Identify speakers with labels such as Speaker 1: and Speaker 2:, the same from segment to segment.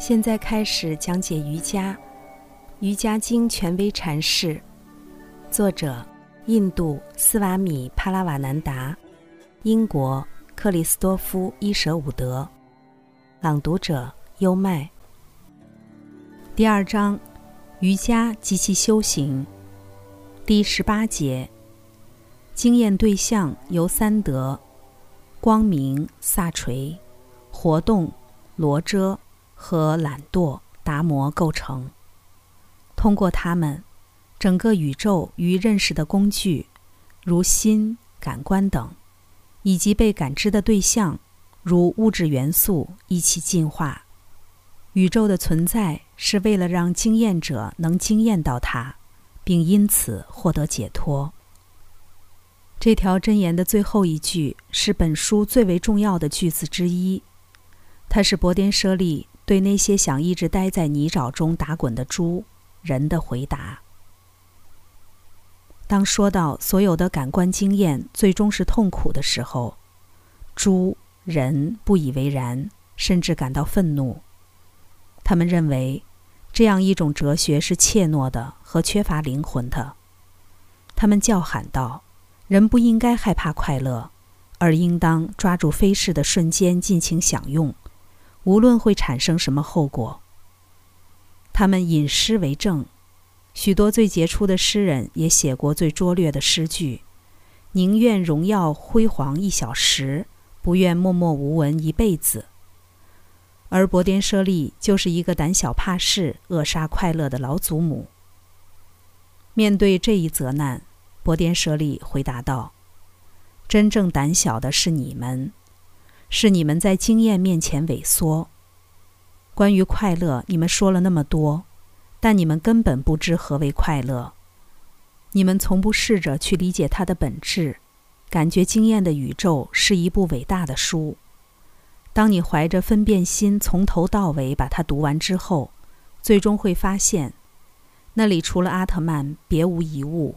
Speaker 1: 现在开始讲解瑜伽，《瑜伽经》权威阐释，作者：印度斯瓦米·帕拉瓦南达，英国克里斯多夫·伊舍伍德，朗读者：优麦。第二章：瑜伽及其修行。第十八节：经验对象由三德：光明萨垂、活动罗遮。和懒惰达摩构成。通过它们，整个宇宙与认识的工具，如心、感官等，以及被感知的对象，如物质元素，一起进化。宇宙的存在是为了让经验者能经验到它，并因此获得解脱。这条箴言的最后一句是本书最为重要的句子之一，它是伯颠舍利。对那些想一直待在泥沼中打滚的猪人的回答。当说到所有的感官经验最终是痛苦的时候，猪人不以为然，甚至感到愤怒。他们认为这样一种哲学是怯懦的和缺乏灵魂的。他们叫喊道：“人不应该害怕快乐，而应当抓住飞逝的瞬间尽情享用。”无论会产生什么后果，他们引诗为证。许多最杰出的诗人也写过最拙劣的诗句：“宁愿荣耀辉煌一小时，不愿默默无闻一辈子。”而伯颠舍利就是一个胆小怕事、扼杀快乐的老祖母。面对这一责难，伯颠舍利回答道：“真正胆小的是你们。”是你们在经验面前萎缩。关于快乐，你们说了那么多，但你们根本不知何为快乐。你们从不试着去理解它的本质。感觉经验的宇宙是一部伟大的书。当你怀着分辨心从头到尾把它读完之后，最终会发现，那里除了阿特曼别无一物。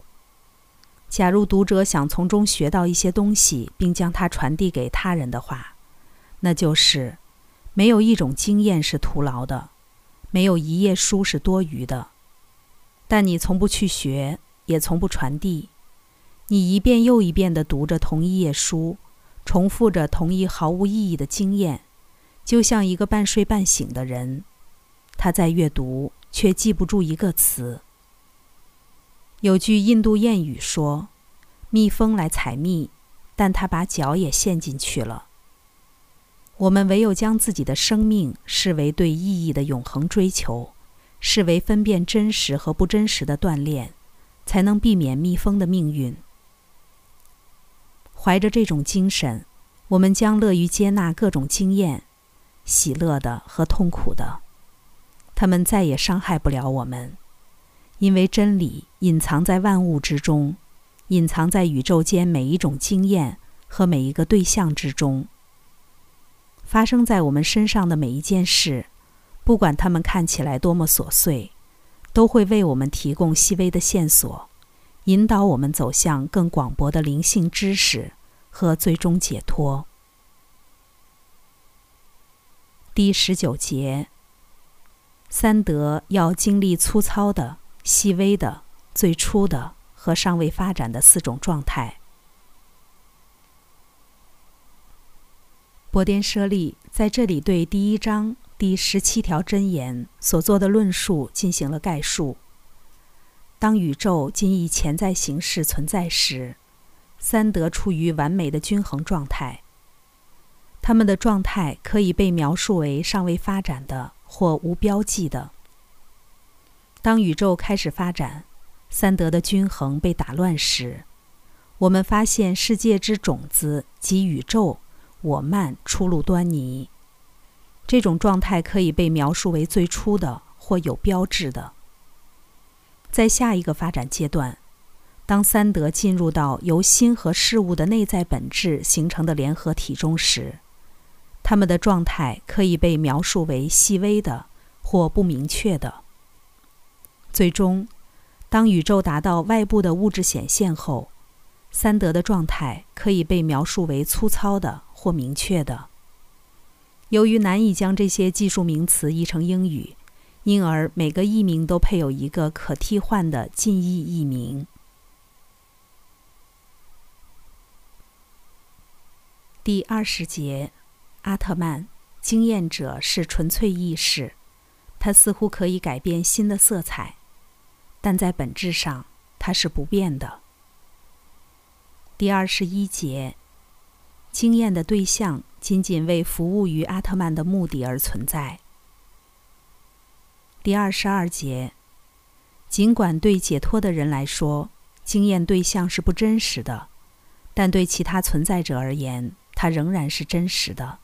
Speaker 1: 假如读者想从中学到一些东西，并将它传递给他人的话，那就是，没有一种经验是徒劳的，没有一页书是多余的。但你从不去学，也从不传递。你一遍又一遍地读着同一页书，重复着同一毫无意义的经验，就像一个半睡半醒的人，他在阅读却记不住一个词。有句印度谚语说：“蜜蜂来采蜜，但它把脚也陷进去了。”我们唯有将自己的生命视为对意义的永恒追求，视为分辨真实和不真实的锻炼，才能避免蜜蜂的命运。怀着这种精神，我们将乐于接纳各种经验，喜乐的和痛苦的，他们再也伤害不了我们，因为真理隐藏在万物之中，隐藏在宇宙间每一种经验和每一个对象之中。发生在我们身上的每一件事，不管它们看起来多么琐碎，都会为我们提供细微的线索，引导我们走向更广博的灵性知识和最终解脱。第十九节，三德要经历粗糙的、细微的、最初的和尚未发展的四种状态。波颠舍利在这里对第一章第十七条真言所做的论述进行了概述。当宇宙仅以潜在形式存在时，三德处于完美的均衡状态。他们的状态可以被描述为尚未发展的或无标记的。当宇宙开始发展，三德的均衡被打乱时，我们发现世界之种子及宇宙。我慢出露端倪，这种状态可以被描述为最初的或有标志的。在下一个发展阶段，当三德进入到由心和事物的内在本质形成的联合体中时，它们的状态可以被描述为细微的或不明确的。最终，当宇宙达到外部的物质显现后，三德的状态可以被描述为粗糙的。或明确的，由于难以将这些技术名词译成英语，因而每个译名都配有一个可替换的近义译名。第二十节，阿特曼经验者是纯粹意识，它似乎可以改变新的色彩，但在本质上它是不变的。第二十一节，经验的对象仅仅为服务于阿特曼的目的而存在。第二十二节，尽管对解脱的人来说，经验对象是不真实的，但对其他存在者而言。它仍然是真实的。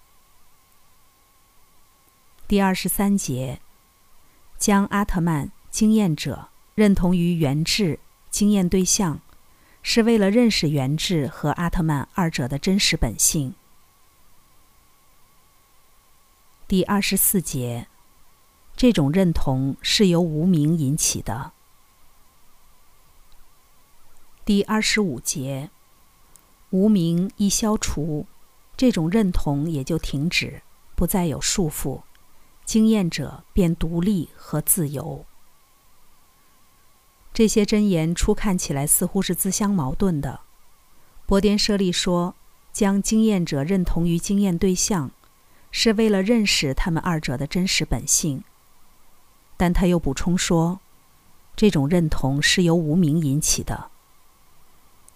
Speaker 1: 第二十三节，将阿特曼经验者认同于原质经验对象，是为了认识原质和阿特曼二者的真实本性。第二十四节，这种认同是由无名引起的。第二十五节，无名一消除。这种认同也就停止，不再有束缚，经验者便独立和自由。这些箴言初看起来似乎是自相矛盾的。博颠舍利说，将经验者认同于经验对象，是为了认识他们二者的真实本性。但他又补充说，这种认同是由无名引起的。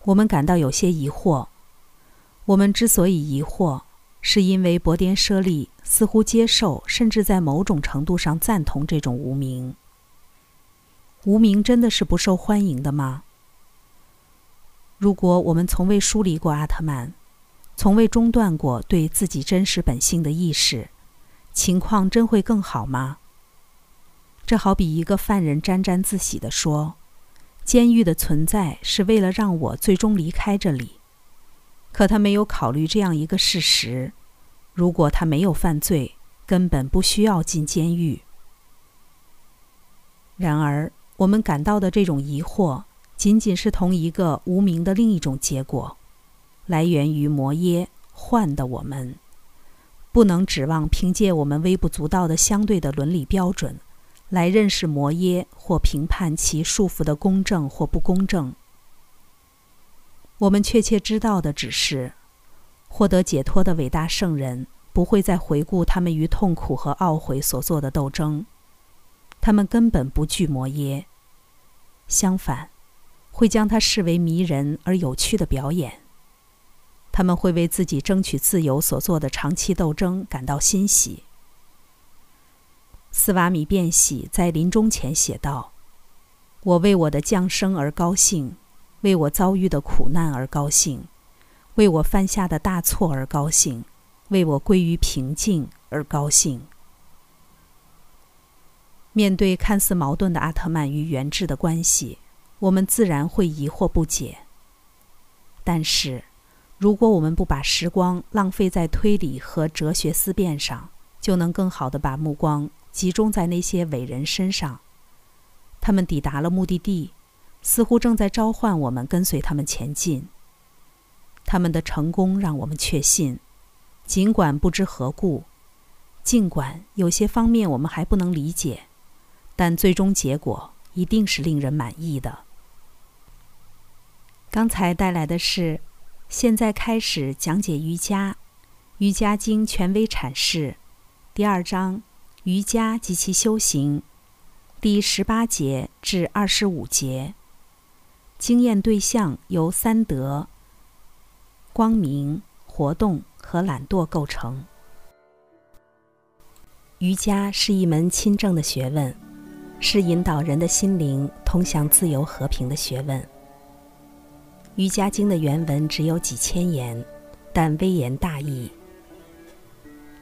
Speaker 1: 我们感到有些疑惑。我们之所以疑惑，是因为博颠舍利似乎接受，甚至在某种程度上赞同这种无名。无名真的是不受欢迎的吗？如果我们从未疏离过阿特曼，从未中断过对自己真实本性的意识，情况真会更好吗？这好比一个犯人沾沾自喜地说：“监狱的存在是为了让我最终离开这里。”可他没有考虑这样一个事实：如果他没有犯罪，根本不需要进监狱。然而，我们感到的这种疑惑，仅仅是同一个无名的另一种结果，来源于摩耶幻的我们，不能指望凭借我们微不足道的相对的伦理标准，来认识摩耶或评判其束缚的公正或不公正。我们确切知道的只是，获得解脱的伟大圣人不会再回顾他们与痛苦和懊悔所做的斗争，他们根本不惧摩耶，相反，会将它视为迷人而有趣的表演。他们会为自己争取自由所做的长期斗争感到欣喜。斯瓦米变喜在临终前写道：“我为我的降生而高兴。”为我遭遇的苦难而高兴，为我犯下的大错而高兴，为我归于平静而高兴。面对看似矛盾的阿特曼与原质的关系，我们自然会疑惑不解。但是，如果我们不把时光浪费在推理和哲学思辨上，就能更好地把目光集中在那些伟人身上。他们抵达了目的地。似乎正在召唤我们跟随他们前进。他们的成功让我们确信，尽管不知何故，尽管有些方面我们还不能理解，但最终结果一定是令人满意的。刚才带来的是，现在开始讲解瑜伽，《瑜伽经》权威阐释，第二章瑜伽及其修行，第十八节至二十五节。经验对象由三德：光明、活动和懒惰构成。瑜伽是一门亲政的学问，是引导人的心灵通向自由和平的学问。《瑜伽经》的原文只有几千言，但微言大义。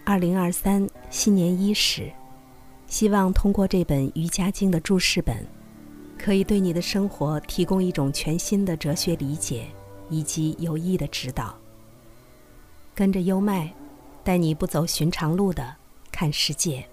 Speaker 1: 二零二三新年伊始，希望通过这本《瑜伽经》的注释本。可以对你的生活提供一种全新的哲学理解，以及有益的指导。跟着优麦，带你不走寻常路的看世界。